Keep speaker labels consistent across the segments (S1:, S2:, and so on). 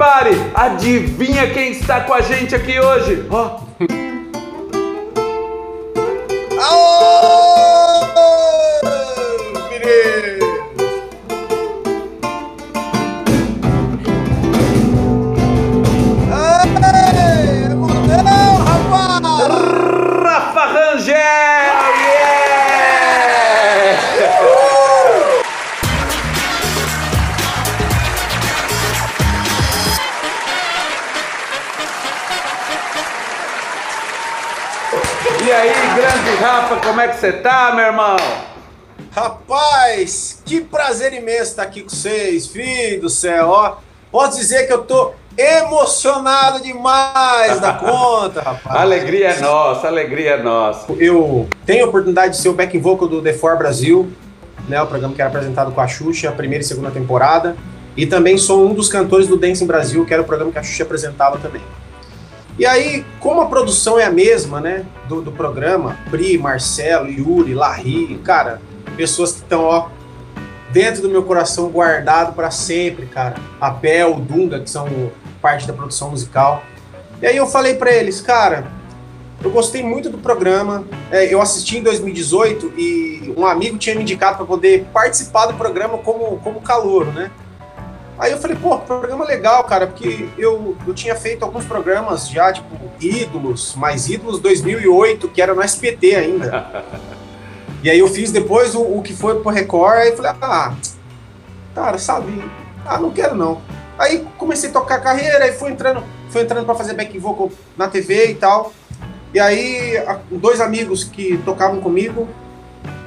S1: everybody! Adivinha quem está com a gente aqui hoje?
S2: Aô!
S1: Você tá, meu irmão?
S2: Rapaz, que prazer imenso estar aqui com vocês, filho do céu, ó. Posso dizer que eu tô emocionado demais da conta, rapaz.
S1: Alegria é nossa, alegria é nossa.
S2: Eu tenho a oportunidade de ser o back vocal do The For Brasil, né, o programa que era apresentado com a Xuxa, a primeira e segunda temporada. E também sou um dos cantores do Dance em Brasil, que era o programa que a Xuxa apresentava também. E aí, como a produção é a mesma, né, do, do programa, Pri, Marcelo, Yuri, Larry, cara, pessoas que estão, ó, dentro do meu coração guardado para sempre, cara. A Bel, o Dunga, que são parte da produção musical. E aí eu falei para eles, cara, eu gostei muito do programa. É, eu assisti em 2018 e um amigo tinha me indicado para poder participar do programa como, como calouro, né? Aí eu falei, pô, programa legal, cara, porque eu, eu tinha feito alguns programas já, tipo, Ídolos, mais Ídolos 2008, que era no SPT ainda. e aí eu fiz depois o, o que foi pro Record, aí falei, ah, cara, sabe, ah, não quero não. Aí comecei a tocar carreira, e fui entrando, fui entrando para fazer back vocal na TV e tal. E aí, dois amigos que tocavam comigo,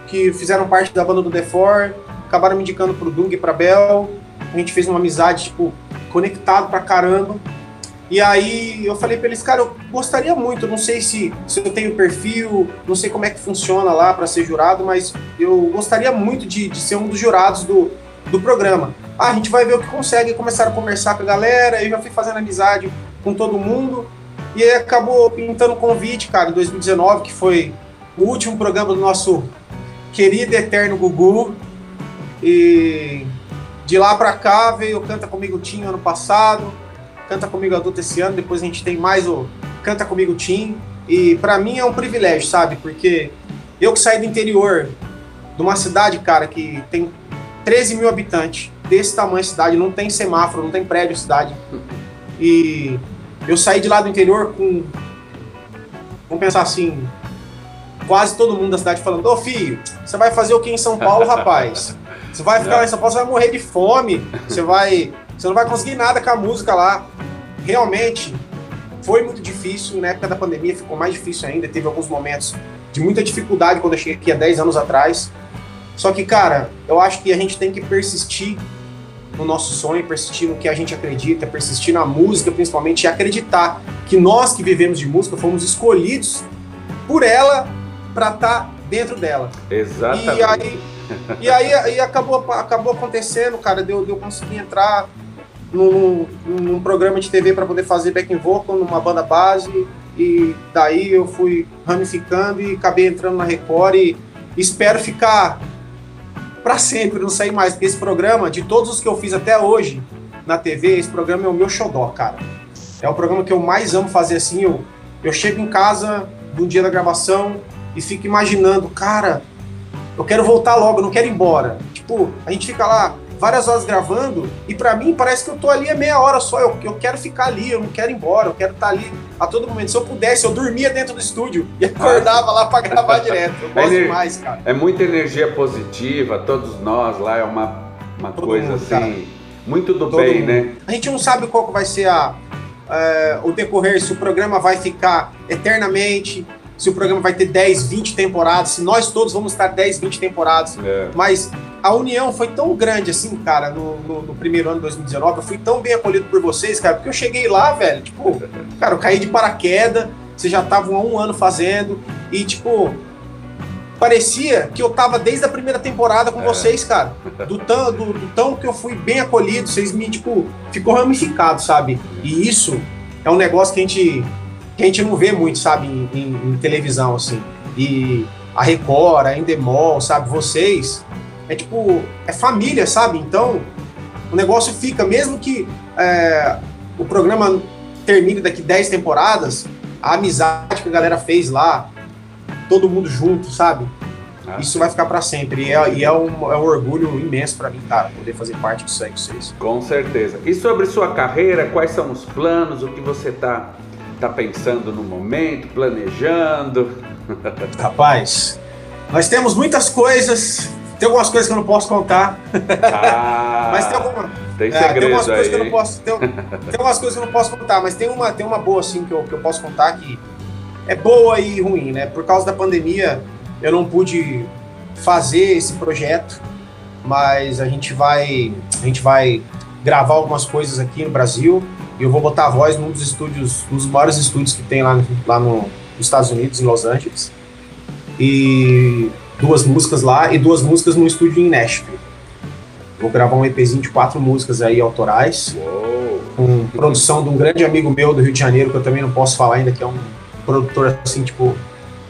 S2: que fizeram parte da banda do The Four, acabaram me indicando pro Dung e pra Bel. A gente fez uma amizade, tipo, conectado pra caramba. E aí eu falei pra eles, cara, eu gostaria muito, não sei se, se eu tenho perfil, não sei como é que funciona lá pra ser jurado, mas eu gostaria muito de, de ser um dos jurados do, do programa. Ah, a gente vai ver o que consegue. Começaram a conversar com a galera, eu já fui fazendo amizade com todo mundo. E aí acabou pintando o convite, cara, em 2019, que foi o último programa do nosso querido eterno Gugu. E de lá pra cá veio Canta Comigo Tim ano passado, Canta Comigo Adulto esse ano, depois a gente tem mais o Canta Comigo Tim. E pra mim é um privilégio, sabe? Porque eu que saí do interior, de uma cidade, cara, que tem 13 mil habitantes, desse tamanho cidade, não tem semáforo, não tem prédio cidade. E eu saí de lá do interior com. Vamos pensar assim. Quase todo mundo da cidade falando: Ô filho, você vai fazer o que em São Paulo, rapaz? Você vai ficar lá em São Paulo, você vai morrer de fome. Você vai. Você não vai conseguir nada com a música lá. Realmente, foi muito difícil. Na época da pandemia ficou mais difícil ainda. Teve alguns momentos de muita dificuldade quando eu cheguei aqui há 10 anos atrás. Só que, cara, eu acho que a gente tem que persistir no nosso sonho, persistir no que a gente acredita, persistir na música, principalmente, e acreditar que nós que vivemos de música fomos escolhidos por ela para estar dentro dela.
S1: Exatamente.
S2: E aí, e aí, aí acabou, acabou acontecendo, cara, deu, deu conseguir entrar num, num programa de TV para poder fazer backing vocal numa banda base. E daí eu fui ramificando e acabei entrando na Record e espero ficar para sempre, não sair mais. Porque esse programa, de todos os que eu fiz até hoje na TV, esse programa é o meu xodó, cara. É o programa que eu mais amo fazer assim. Eu, eu chego em casa no dia da gravação e fico imaginando, cara, eu quero voltar logo, eu não quero ir embora. Tipo, a gente fica lá várias horas gravando e para mim parece que eu tô ali a meia hora só. Eu, eu quero ficar ali, eu não quero ir embora, eu quero estar ali a todo momento. Se eu pudesse, eu dormia dentro do estúdio e acordava lá para gravar direto. Eu gosto
S1: Ener-
S2: demais, cara.
S1: É muita energia positiva, todos nós lá, é uma, uma
S2: Todo
S1: coisa
S2: mundo,
S1: assim,
S2: cara.
S1: muito do
S2: Todo
S1: bem,
S2: mundo.
S1: né?
S2: A gente não sabe qual vai ser a, é, o decorrer, se o programa vai ficar eternamente, se o programa vai ter 10, 20 temporadas, se nós todos vamos estar 10, 20 temporadas.
S1: É.
S2: Mas a união foi tão grande assim, cara, no, no- no primeiro ano de 2019. Eu fui tão bem acolhido por vocês, cara, porque eu cheguei lá, velho, tipo, cara, eu caí de paraquedas, vocês já estavam há um ano fazendo, e tipo, parecia que eu tava desde a primeira temporada com
S1: É.
S2: vocês, cara. Do tão, do, do tão que eu fui bem acolhido, vocês me, tipo, ficou ramificado, sabe? E isso é um negócio que a gente, que a gente não vê muito, sabe, em, em- em televisão, assim. E a Record, a Endemol, sabe, vocês, é tipo, é família, sabe? Então, o negócio fica, mesmo que é, o programa termine daqui 10 temporadas, a amizade que a galera fez lá, todo mundo junto, sabe? Ah, isso vai ficar para sempre. E, é, e é, um, é, um, orgulho imenso para mim, cara, poder fazer parte disso aí com vocês.
S1: Com certeza. E sobre sua carreira, quais são os planos, o que você tá, tá pensando no momento, planejando?
S2: Rapaz, nós temos muitas coisas. Tem algumas coisas que eu não posso contar. Ah,
S1: mas tem alguma. Tem segredo é, tem
S2: aí.
S1: Coisas
S2: que eu não posso, tem, tem algumas coisas que eu não posso contar, mas tem uma, tem uma boa assim que eu, que eu posso contar que é boa e ruim, né? Por causa da pandemia, eu não pude fazer esse projeto, mas a gente vai, a gente vai gravar algumas coisas aqui no Brasil e eu vou botar a voz num dos estúdios, um dos maiores estúdios que tem lá, lá no, nos Estados Unidos, em Los Angeles. E duas músicas lá e duas músicas no estúdio em Nashville. Vou gravar um EPzinho de quatro músicas aí autorais. Uou. Com produção de um grande amigo meu do Rio de Janeiro, que eu também não posso falar ainda, que é um produtor assim, tipo,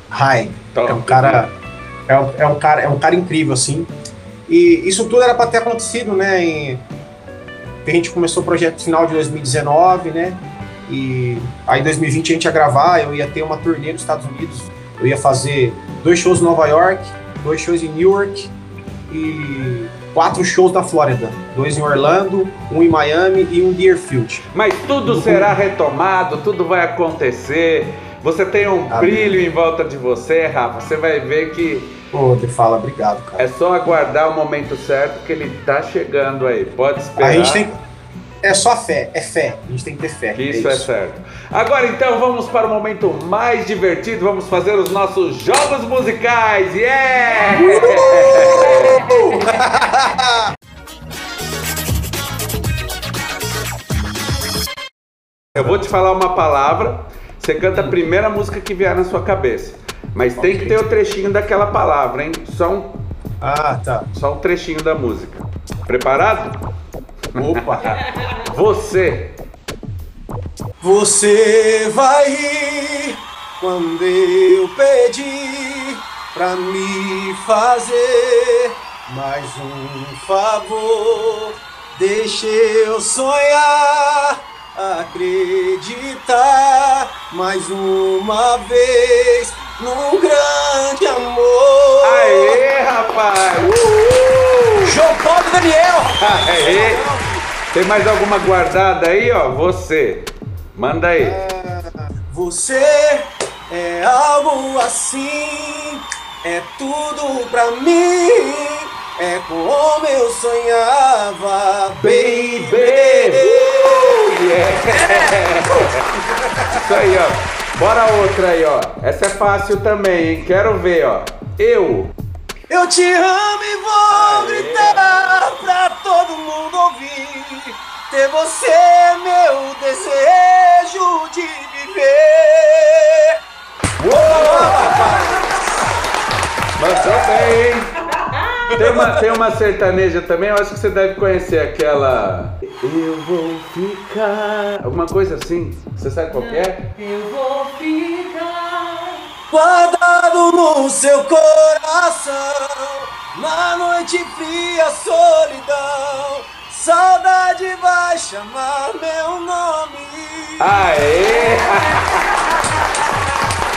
S2: high. Top. É um cara. É um, é um, cara, é um cara incrível, assim. E isso tudo era para ter acontecido, né? Em, a gente começou o projeto no final de 2019, né? E aí em 2020 a gente ia gravar, eu ia ter uma turnê nos Estados Unidos. Eu ia fazer dois shows em Nova York, dois shows em Newark e quatro shows na Flórida. Dois em Orlando, um em Miami e um em Deerfield.
S1: Mas tudo será retomado, tudo vai acontecer. Você tem um Amém. brilho em volta de você, Rafa. Você vai ver que.
S2: Pô, te fala, obrigado, cara.
S1: É só aguardar o momento certo que ele tá chegando aí. Pode esperar.
S2: A gente tem. É só fé, é fé. A gente tem que ter fé.
S1: Que isso é, isso é certo. Agora então vamos para o momento mais divertido. Vamos fazer os nossos jogos musicais. Yeah! Eu vou te falar uma palavra você canta a primeira música que vier na sua cabeça. Mas tem que ter o trechinho daquela palavra, hein? Só um.
S2: Ah, tá.
S1: Só um trechinho da música. Preparado?
S2: Opa!
S1: Você.
S2: Você vai rir quando eu pedir pra me fazer mais um favor. Deixa eu sonhar acreditar mais uma vez num grande amor.
S1: Aê, rapaz!
S2: Uhul! João Paulo Daniel!
S1: Aê! Tem mais alguma guardada aí, ó? Você. Manda aí.
S2: você é algo assim, é tudo pra mim. É como eu sonhava, baby.
S1: Yeah. Isso aí, ó. Bora outra aí, ó. Essa é fácil também, hein? Quero ver, ó. Eu.
S2: Eu te amo e vou Aê. gritar pra todo mundo ouvir. Ter você é meu desejo de viver.
S1: Uou! Mandou bem, hein? Tem uma, tem uma sertaneja também, eu acho que você deve conhecer aquela. Eu vou ficar. Alguma coisa assim. Você sabe qual é?
S3: Eu vou ficar.
S2: Guardado no seu coração, na noite fria, solidão. Saudade vai chamar meu nome.
S1: Aê!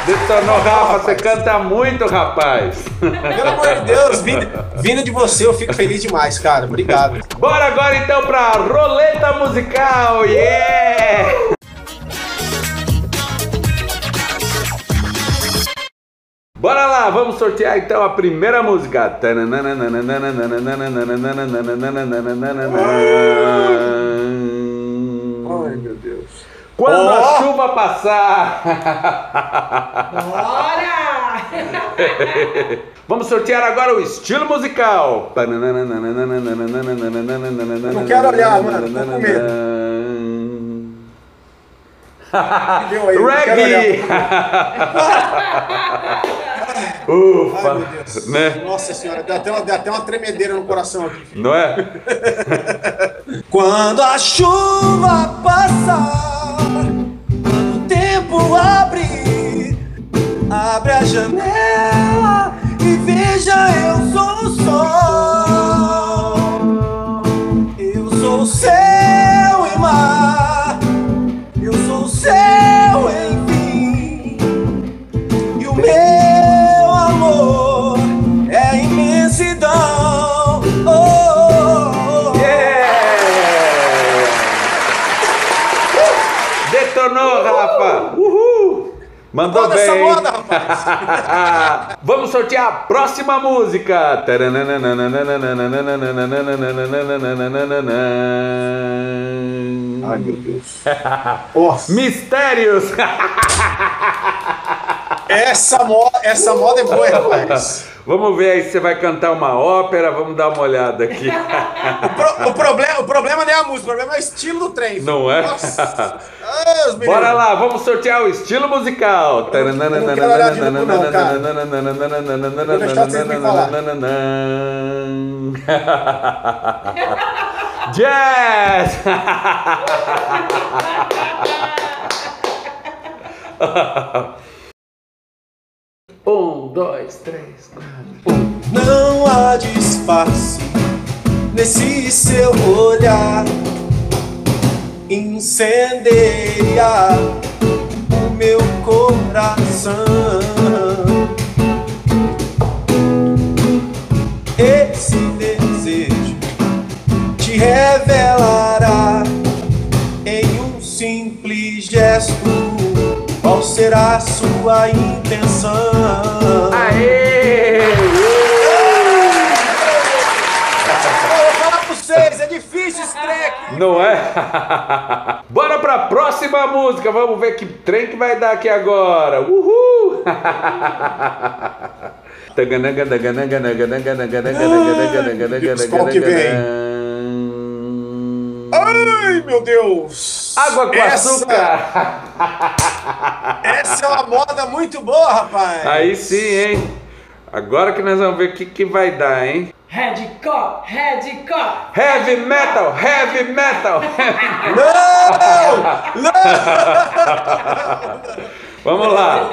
S1: Detonou, Rafa, você canta muito, rapaz.
S2: Pelo amor de Deus, vindo, vindo de você, eu fico feliz demais, cara. Obrigado.
S1: Bora agora então pra roleta musical, yeah! Bora lá, vamos sortear então a primeira música. Quando oh! a chuva passar.
S3: Bora!
S1: Vamos sortear agora o estilo musical.
S2: Não quero olhar, mano. Tô com medo.
S1: Reggae! Ufa! Ai, meu Deus. Né?
S2: Nossa senhora, deu até, uma, deu até uma tremedeira no coração aqui.
S1: Não é?
S2: Quando a chuva passar tempo abrir. Abre a janela e veja, eu sou o sol. Eu sou o céu e mar.
S1: Mandou
S2: Foda
S1: bem!
S2: moda, rapaz!
S1: Vamos sortear a próxima música!
S2: Ai, meu Deus.
S1: Mistérios!
S2: essa, mo essa moda é boa, rapaz.
S1: Vamos ver aí se você vai cantar uma ópera, vamos dar uma olhada aqui.
S2: O, pro- o problema, o problema não é a música, o problema é o estilo do trem.
S1: Não é?
S2: Nossa. Os meninos.
S1: Bora lá, vamos sortear o estilo musical.
S2: Eu não quero olhar de novo, não, cara. Vou deixar vocês me falar.
S1: Jazz! dois, três, quatro.
S2: Não há disfarce nesse seu olhar. Incendeia o meu coração. Esse desejo te revelará em um simples gesto qual será sua intenção.
S1: Aê!
S2: Eu vou falar pra vocês, é difícil esse trem.
S1: Não é? Bora pra próxima música. Vamos ver que trem que vai dar aqui agora. Uhul!
S2: que vem? Ai, meu Deus!
S1: Água com
S2: Essa-
S1: açúcar!
S2: Essa é uma moda muito boa, rapaz!
S1: Aí sim, hein? Agora que nós vamos ver o que, que vai dar, hein?
S3: Redcore, Redcore.
S1: Heavy metal, heavy metal!
S2: Não! Não!
S1: Vamos lá!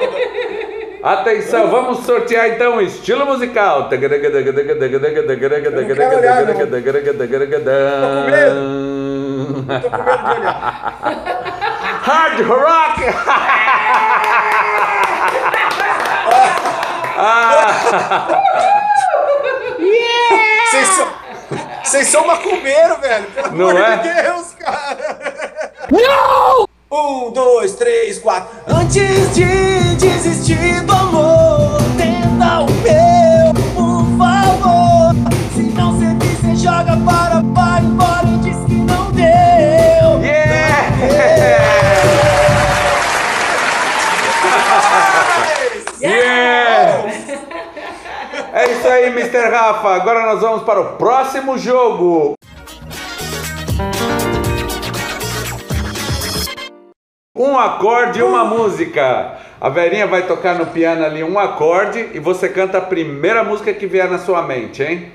S1: Atenção, vamos sortear então o estilo musical.
S2: quero olhar, não. Tô com medo de olhar.
S1: Hard rock!
S2: Vocês são, vocês são macumbeiro, velho! Pelo
S1: Não
S2: amor
S1: é?
S2: de Deus, cara! Não! Um, dois, três, quatro. Antes de desistir do amor,
S1: aí, Mr. Rafa. Agora nós vamos para o próximo jogo. Um acorde e uma música. A Verinha vai tocar no piano ali um acorde e você canta a primeira música que vier na sua mente, hein?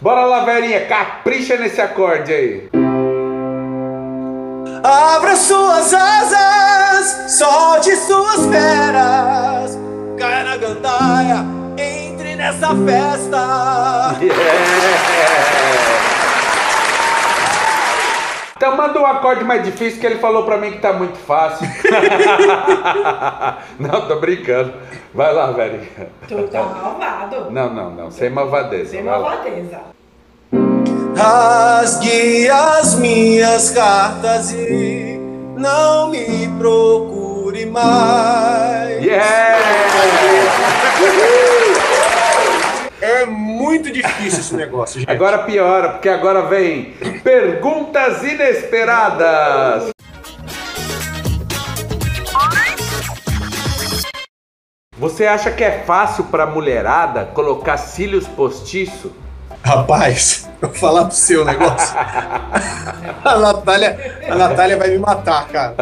S1: Bora lá, Verinha, capricha nesse acorde aí.
S2: Abra suas asas, solte suas feras, caia na gandaia, entre nessa festa.
S1: Então manda um acorde mais difícil que ele falou pra mim que tá muito fácil. não, tô brincando. Vai lá, Verinha.
S3: Tu tá malvado.
S1: Não, não, não, sem malvadeza.
S3: Sem malvadeza.
S2: Rasgue as minhas cartas e não me procure mais.
S1: Yeah!
S2: É muito difícil esse negócio, gente.
S1: Agora piora, porque agora vem perguntas inesperadas. Você acha que é fácil pra mulherada colocar cílios postiço?
S2: Rapaz, eu vou falar pro seu negócio. a, Natália, a Natália vai me matar, cara.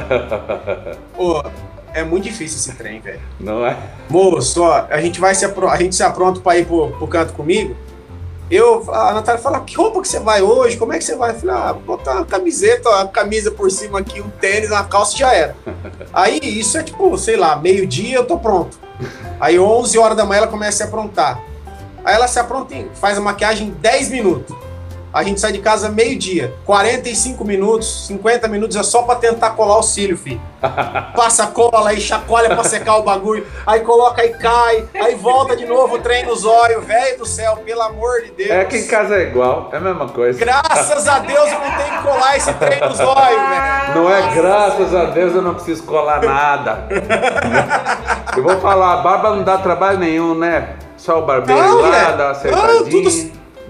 S2: Ô, é muito difícil esse trem, velho.
S1: Não é?
S2: Moço, ó, a gente vai se, apro- a gente se apronta pra ir pro, pro canto comigo. Eu, a Natália fala, que roupa que você vai hoje? Como é que você vai? Eu falei, ah, vou botar uma camiseta, uma camisa por cima aqui, um tênis, uma calça já era. Aí isso é tipo, sei lá, meio-dia eu tô pronto. Aí 11 horas da manhã ela começa a se aprontar. Aí ela se apronta, faz a maquiagem em 10 minutos. A gente sai de casa meio-dia, 45 minutos, 50 minutos é só pra tentar colar o cílio, filho. Passa cola aí, chacoalha pra secar o bagulho, aí coloca e cai, aí volta de novo o trem nos olhos, velho do céu, pelo amor de Deus.
S1: É que em casa é igual, é a mesma coisa.
S2: Graças a Deus eu não tenho que colar esse trem nos olhos, velho.
S1: Não é graças a Deus eu não preciso colar nada. Eu vou falar, a barba não dá trabalho nenhum, né? Só o barbeiro
S2: Não,
S1: lá,
S2: velho.
S1: dá uma
S2: Não, tudo,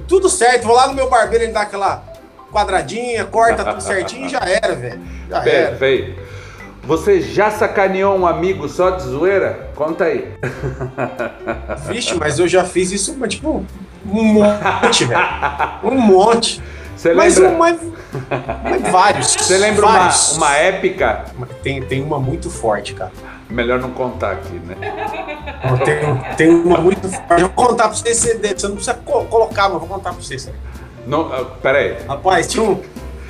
S2: tudo certo. Vou lá no meu barbeiro, ele dá aquela quadradinha, corta tudo certinho e já era, velho. Já era.
S1: Perfeito. Você já sacaneou um amigo só de zoeira? Conta aí.
S2: Vixe, mas eu já fiz isso, mas, tipo, um monte, velho. Um monte.
S1: Você
S2: Mas,
S1: lembra?
S2: um, mas, mas vários.
S1: Você lembra uma,
S2: vários.
S1: uma épica?
S2: Tem, tem uma muito forte, cara.
S1: Melhor não contar aqui, né?
S2: Tem, tem uma muito forte. Eu vou contar pra você, você você não precisa co- colocar, mas eu vou contar pra você.
S1: Não, ah, peraí.
S2: Rapaz, tinha um.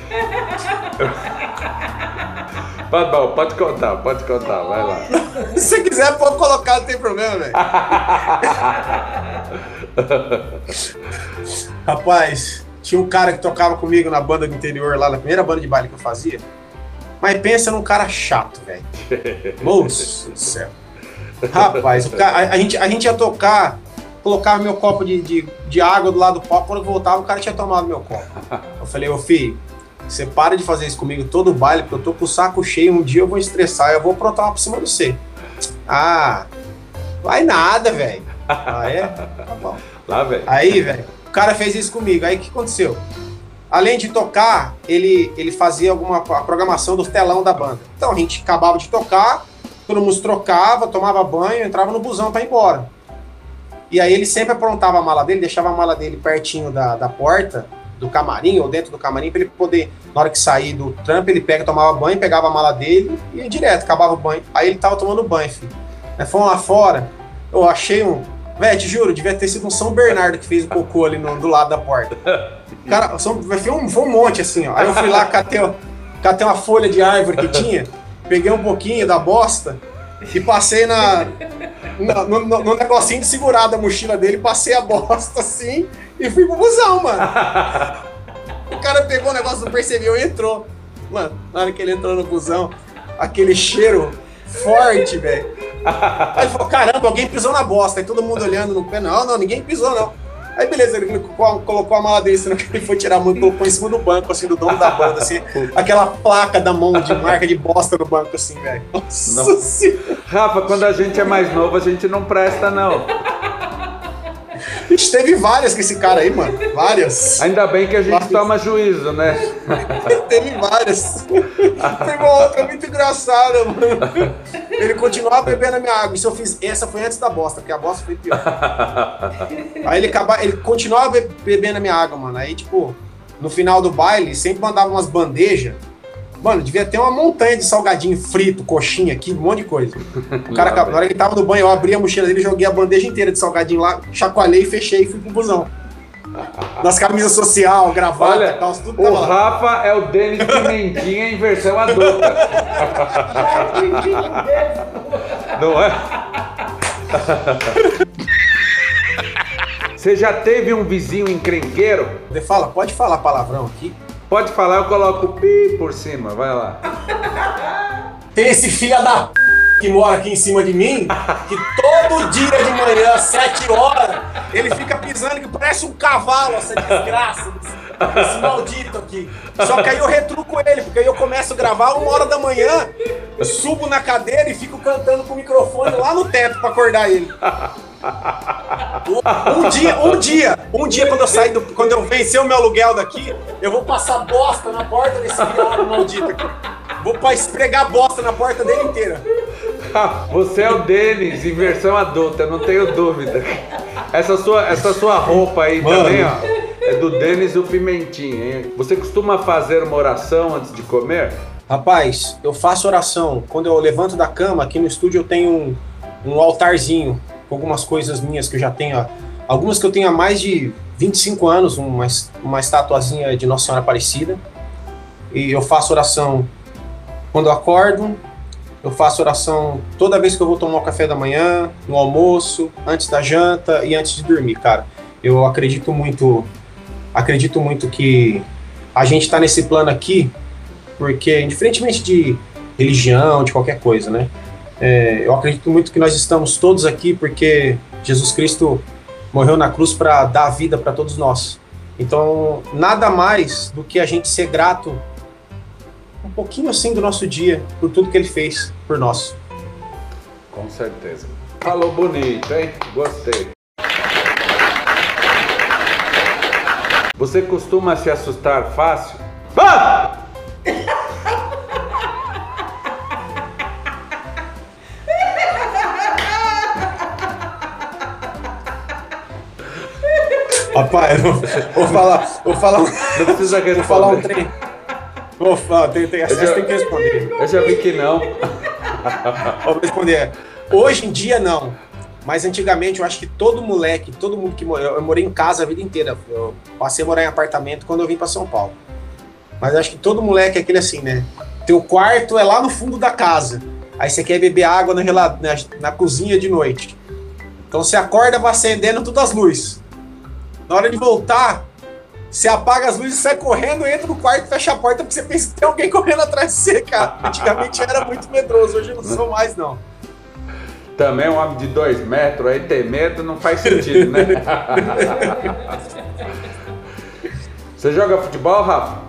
S1: Pode, bom, pode contar, pode contar, vai lá.
S2: Se você quiser, pode colocar, não tem problema, velho. Rapaz, tinha um cara que tocava comigo na banda do interior, lá na primeira banda de baile que eu fazia. Mas pensa num cara chato, velho. Moço do céu. Rapaz, o cara- a, a gente, a gente ia tocar, colocava meu copo de, de, de água do lado do palco, quando eu voltava, o cara tinha tomado meu copo. Eu falei, ô filho, você para de fazer isso comigo todo baile, porque eu tô com o saco cheio, um dia eu vou estressar, eu vou aprontar uma por cima de você. Ah, vai nada, velho. Ah, é? Tá bom.
S1: Lá, velho.
S2: Aí, velho, o cara fez isso comigo. Aí o que aconteceu? Além de tocar, ele, ele fazia alguma a programação do telão da banda. Então a gente acabava de tocar, todo mundo trocava, tomava banho, entrava no busão pra ir embora. E aí ele sempre aprontava a mala dele, deixava a mala dele pertinho da, da porta do camarim ou dentro do camarim pra ele poder, na hora que sair do trampo, ele pega, tomava banho, pegava a mala dele e ia direto, acabava o banho. Aí ele tava tomando banho, filho. Aí fomos lá fora, eu achei um. Véi, te juro, devia ter sido um São Bernardo que fez o cocô ali no- do lado da porta. Cara, São, foi, um, foi um monte assim, ó. Aí eu fui lá, catei, catei uma folha de árvore que tinha, peguei um pouquinho da bosta e passei na, na- no, no- no negocinho de segurar da mochila dele, passei a bosta assim e fui pro busão, mano. O cara pegou o negócio, não percebeu e entrou. Mano, na hora que ele entrou no busão, aquele cheiro forte, velho. Aí ele falou, caramba, alguém pisou na bosta. Aí todo mundo olhando no pé, não, não, ninguém pisou, não. Aí beleza, ele colocou, a mala dele, senão que ele foi tirar a mão e colocou em cima do banco, assim, do dono da banda, assim, aquela placa da mão de marca de bosta no banco, assim, velho. Nossa.
S1: Rafa, quando a gente é mais novo, a gente não presta, não.
S2: Teve várias com esse cara aí, mano. Várias.
S1: Ainda bem que a gente toma juízo, né?
S2: Teve várias. Teve uma outra muito engraçada, mano. Ele continuava bebendo a minha água. Isso eu fiz. Essa foi antes da bosta, porque a bosta foi pior. Aí ele acaba, ele continuava be- bebendo a minha água, mano. Aí, tipo, no final do baile, sempre mandava umas bandejas. Mano, devia ter uma montanha de salgadinho frito, coxinha aqui, um monte de coisa. O cara, na hora que ele tava no banho, eu abri a mochila dele, joguei a bandeja inteira de salgadinho lá, chacoalhei, fechei e fui pro busão. Nas camisas social, gravata,
S1: Olha,
S2: calça, tudo
S1: o
S2: lá.
S1: Rafa é o Denis Pimentinha em versão adulta. Não é? Você já teve um vizinho encrenqueiro?
S2: Você fala, pode falar palavrão aqui?
S1: Pode falar, eu coloco o pi por cima, vai lá.
S2: Tem esse filho da p... que mora aqui em cima de mim, que todo dia de manhã, às 7 horas, ele fica pisando que parece um cavalo, essa desgraça. Esse, maldito aqui. Só que aí eu retruco ele, porque aí eu começo a gravar uma hora da manhã, subo na cadeira e fico cantando com o microfone lá no teto pra acordar ele. Um dia, um dia, um dia quando eu sair do, quando eu vencer o meu aluguel daqui, eu vou passar bosta na porta desse viado maldito aqui. Vou esfregar bosta na porta dele inteira.
S1: Você é o Denis em versão adulta, eu não tenho dúvida. Essa sua, essa sua roupa aí
S2: Mano.
S1: também, ó, é do Denis o Pimentinha, hein? Você costuma fazer uma oração antes de comer?
S2: Rapaz, eu faço oração. Quando eu levanto da cama, aqui no estúdio eu tenho um, um altarzinho com algumas coisas minhas que eu já tenho. Algumas que eu tenho há mais de 25 anos, uma, uma estatuazinha de Nossa Senhora Aparecida. E eu faço oração quando eu acordo, eu faço oração toda vez que eu vou tomar o café da manhã, no almoço, antes da janta e antes de dormir, cara. Eu acredito muito, acredito muito que a gente está nesse plano aqui porque, indiferentemente de religião, de qualquer coisa, né? É, eu acredito muito que nós estamos todos aqui porque Jesus Cristo morreu na cruz para dar vida para todos nós. Então, nada mais do que a gente ser grato um pouquinho assim do nosso dia, por tudo que ele fez por nós.
S1: Com certeza. Falou bonito, hein? Gostei. Você costuma se assustar fácil? Ah!
S2: Rapaz, eu vou, falar, vou falar,
S1: Não precisa
S2: vou falar um trem. Vou falar, tem, tem, essa
S1: já-
S2: tem que responder.
S1: Eu já vi que não.
S2: Vou responder. Hoje em dia, não. Mas antigamente, eu acho que todo moleque, todo mundo que morou. Eu morei em casa a vida inteira. Eu passei a morar em apartamento quando eu vim para São Paulo. Mas eu acho que todo moleque é aquele assim, né? Teu quarto é lá no fundo da casa. Aí você quer beber água no rela- na, na cozinha de noite. Então você acorda, vai acendendo todas as luzes. Na hora de voltar, você apaga as luzes, sai correndo, entra no quarto, fecha a porta, porque você pensa que tem alguém correndo atrás de você, cara. Antigamente eu era muito medroso, hoje eu não sou mais, não.
S1: Também um homem de dois metros aí ter medo não faz sentido, né? Você joga futebol, Rafa?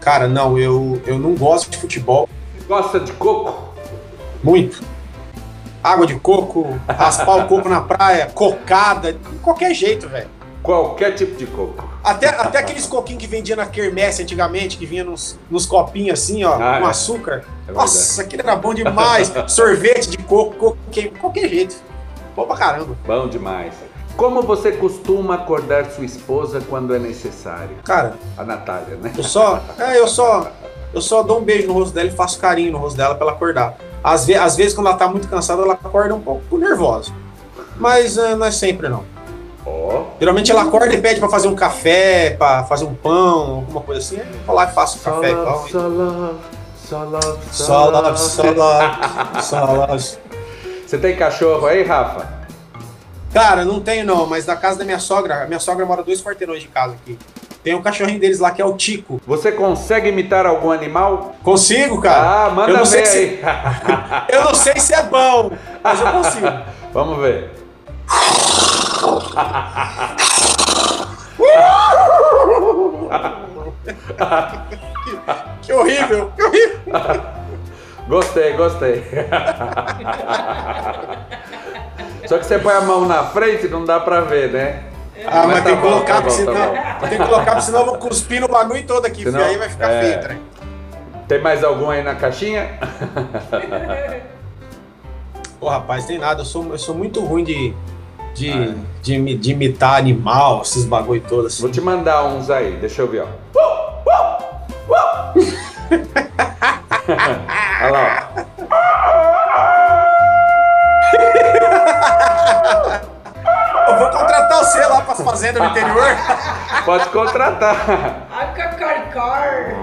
S2: Cara, não, eu, eu não gosto de futebol
S1: Gosta de coco?
S2: muito. Água de coco, raspar o coco na praia, cocada, de qualquer jeito, velho.
S1: Qualquer tipo de coco.
S2: Até, até aqueles coquinhos que vendia na quermesse antigamente, que vinha nos, nos copinhos assim, ó,
S1: Ah,
S2: com
S1: é.
S2: açúcar.
S1: É
S2: Nossa, aquilo era bom demais. Sorvete de coco, coco de qualquer jeito. Bom pra caramba.
S1: Bom demais. Como você costuma acordar sua esposa quando é necessário?
S2: Cara,
S1: A Natália, né?
S2: eu só. É, eu só. Eu só dou um beijo no rosto dela e faço carinho no rosto dela pra ela acordar. Às, ve às vezes, quando ela tá muito cansada, ela acorda um pouco nervosa. Mas eh, não é sempre, não. Geralmente ela acorda e pede pra fazer um café, pra fazer um pão, alguma coisa assim. Eu vou lá e faço café e
S1: love,
S2: pão.
S1: só love, só love,
S2: Só love, só love, só love.
S1: Você tem cachorro aí, Rafa?
S2: Cara, não tenho não, mas na casa da minha sogra, a minha sogra mora dois quarteirões de casa aqui. Tem um cachorrinho deles lá que é o Tico.
S1: Você consegue imitar algum animal?
S2: Consigo, cara.
S1: Ah, manda
S2: eu não
S1: ver
S2: sei
S1: aí.
S2: Se, eu não sei se é bom, mas eu consigo.
S1: Vamos ver.
S2: Que horrível, que horrível.
S1: Gostei, gostei. Só que você põe a mão na frente, não dá pra ver, né?
S2: Ah, mas,
S1: tá
S2: tem que colocar,
S1: tá tá
S2: senão,
S1: bom.
S2: tem que colocar, senão eu vou cuspir no bagulho todo aqui,
S1: Senão-
S2: aí vai ficar
S1: é.
S2: feio, trem.
S1: Tem mais algum aí na caixinha?
S2: Pô, rapaz, tem nada. Eu sou, eu sou muito ruim de, de, de, imi- de imitar animal, esses bagulho todos.
S1: Vou
S2: Assim.
S1: te mandar uns aí, deixa eu ver, ó. Olha lá,
S2: Eu vou contratar você lá para as fazendas no interior.
S1: ó. Pode contratar.
S3: Cacaricor.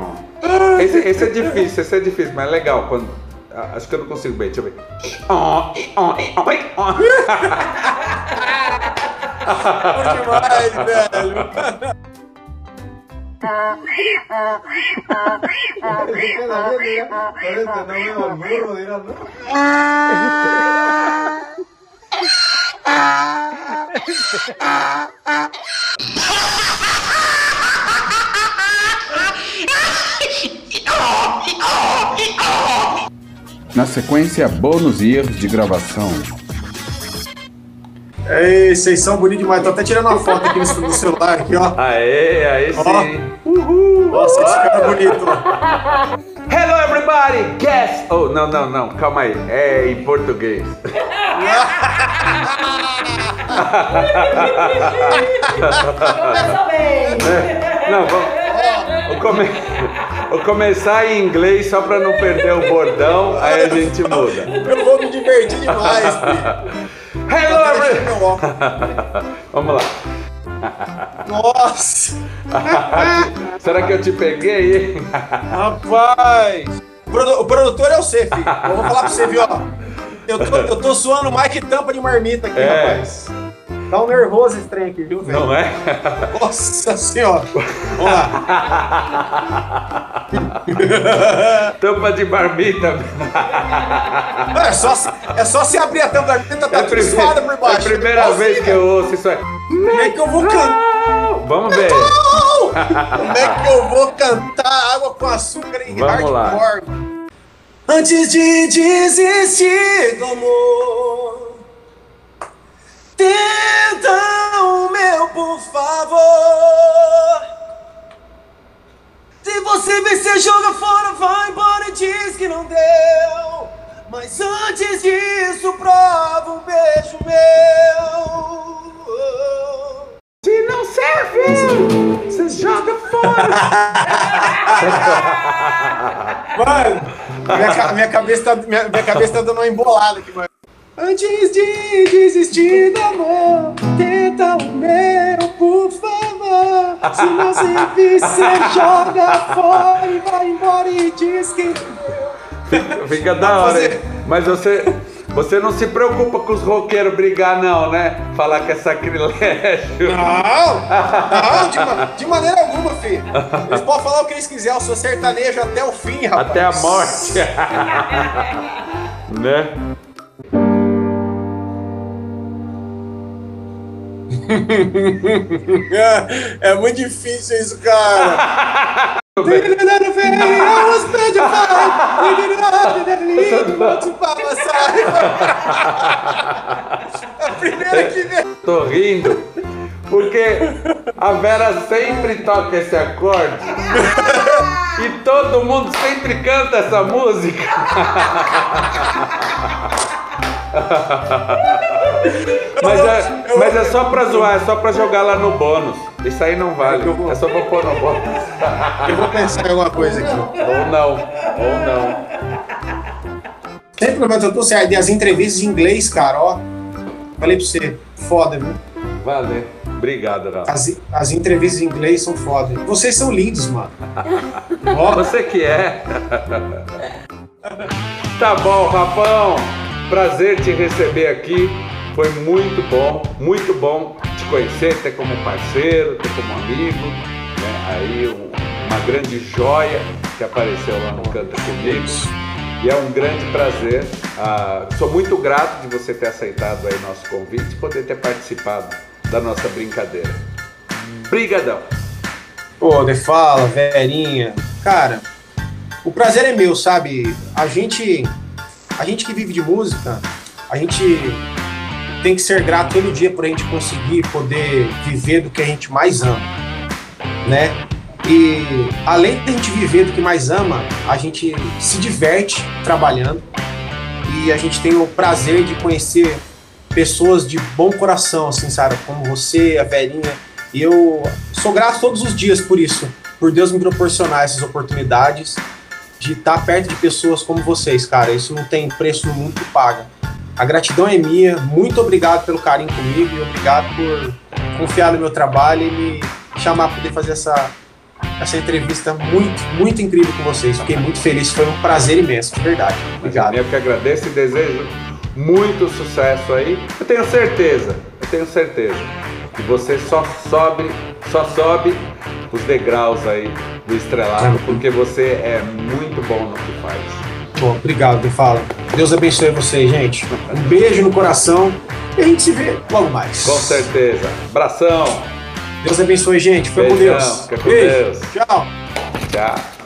S1: Esse, esse é difícil, esse é difícil, mas é legal. Quando... ah, Acho que eu não consigo bem, deixa eu ver.
S2: Demais, velho.
S4: Na sequência, bônus years de gravação.
S2: Ei, vocês são bonitos demais. Tô até tirando uma foto aqui no celular, aqui, ó.
S1: Aê, aí
S2: Ó.
S1: sim.
S2: Nossa, esse cara é bonito.
S1: Hello everybody, guess. Oh, não, não, não, calma aí. É em português.
S3: Começou bem.
S1: Não, vamos. Vou, come... Vou começar em inglês só pra não perder o bordão, aí a gente muda.
S2: Eu vou me divertir demais, filho.
S1: Hello. Vamos lá.
S2: Nossa,
S1: Será que eu te peguei,
S2: rapaz. O produ- O produtor é você, filho. Eu vou falar pra você, viu, ó. Eu tô, eu tô suando mais que tampa de marmita aqui,
S1: É.
S2: rapaz. Tá um nervoso esse trem aqui, viu, velho?
S1: Não é?
S2: Nossa senhora. Vamos lá.
S1: Tampa de marmita.
S2: É só, é só se abrir a tampa da marmita, tá
S1: É,
S2: tudo suada por
S1: é a
S2: baixo.
S1: primeira
S2: Nossa,
S1: vez que eu ouço isso aí.
S2: Como é que eu vou cantar?
S1: Vamos ver.
S2: Como é que eu vou cantar água com açúcar em
S1: Vamos lá.
S2: hardcore? mano? Antes de desistir do amor, tenta o meu, por favor. Se você vencer, joga fora, vai embora e diz que não deu. Mas antes disso, prova um beijo meu.
S1: Se não serve, você joga fora.
S2: Mano, minha, minha cabeça tá, minha, minha cabeça tá dando uma embolada aqui, mano. Antes de desistir do amor, tenta o meu, por favor. Se não servir, você joga fora e vai embora e diz que.
S1: Fica, fica da hora? Mas você, você não se preocupa com os roqueiros brigar, não, né? Falar que é sacrilégio.
S2: Não! Não, de, ma- de maneira alguma, filho. Eles podem falar o que eles quiserem, eu sou sertanejo até o fim, rapaz.
S1: Até a morte. né?
S2: É, é muito difícil isso, cara. A primeira que vem.
S1: Tô rindo. Porque a Vera sempre toca esse acorde. E todo mundo sempre canta essa música. Mas é, mas é só pra zoar, é só pra jogar lá no bônus. Isso aí não vale. É só pra pôr no bônus.
S2: Eu vou pensar em alguma coisa aqui.
S1: Ou não, ou não.
S2: Tem problema, eu tô certo. E as entrevistas em inglês, cara, ó. Falei pra você, foda, viu?
S1: Valeu. Obrigado, Rafa.
S2: As, as entrevistas em inglês são foda. Vocês são lindos, mano.
S1: Você que é. Tá bom, Rafão. Prazer te receber aqui. Foi muito bom, muito bom te conhecer, ter como parceiro, ter como amigo. né? Aí um- uma grande joia que apareceu lá no Canta Comigo. E é um grande prazer. Ah, sou muito grato de você ter aceitado aí nosso convite e poder ter participado da nossa brincadeira. Brigadão.
S2: Pô, De Fala, Verinha. Cara, o prazer é meu, sabe? A gente, a gente que vive de música, a gente tem que ser grato todo dia por a gente conseguir poder viver do que a gente mais ama, né? E além de a gente viver do que mais ama, a gente se diverte trabalhando e a gente tem o prazer de conhecer pessoas de bom coração, assim, sabe? Como você, a Verinha. E eu sou grato todos os dias por isso, por Deus me proporcionar essas oportunidades de estar perto de pessoas como vocês, cara. Isso não tem preço no mundo que paga. A gratidão é minha. Muito obrigado pelo carinho comigo e obrigado por confiar no meu trabalho e me chamar para poder fazer essa, essa entrevista muito, muito incrível com vocês. Fiquei muito feliz. Foi um prazer imenso, de verdade. Obrigado.
S1: Eu que agradeço e desejo muito sucesso aí. Eu tenho certeza, eu tenho certeza que você só sobe, só sobe os degraus aí do estrelado, porque você é muito bom no que faz.
S2: Bom, obrigado, me fala. Deus abençoe vocês, gente. Um beijo no coração e a gente se vê logo mais.
S1: Com certeza. Abração.
S2: Deus abençoe, gente. Foi com
S1: Beijão,
S2: Deus.
S1: fica com
S2: Beijo.
S1: Deus.
S2: Tchau.
S1: Tchau.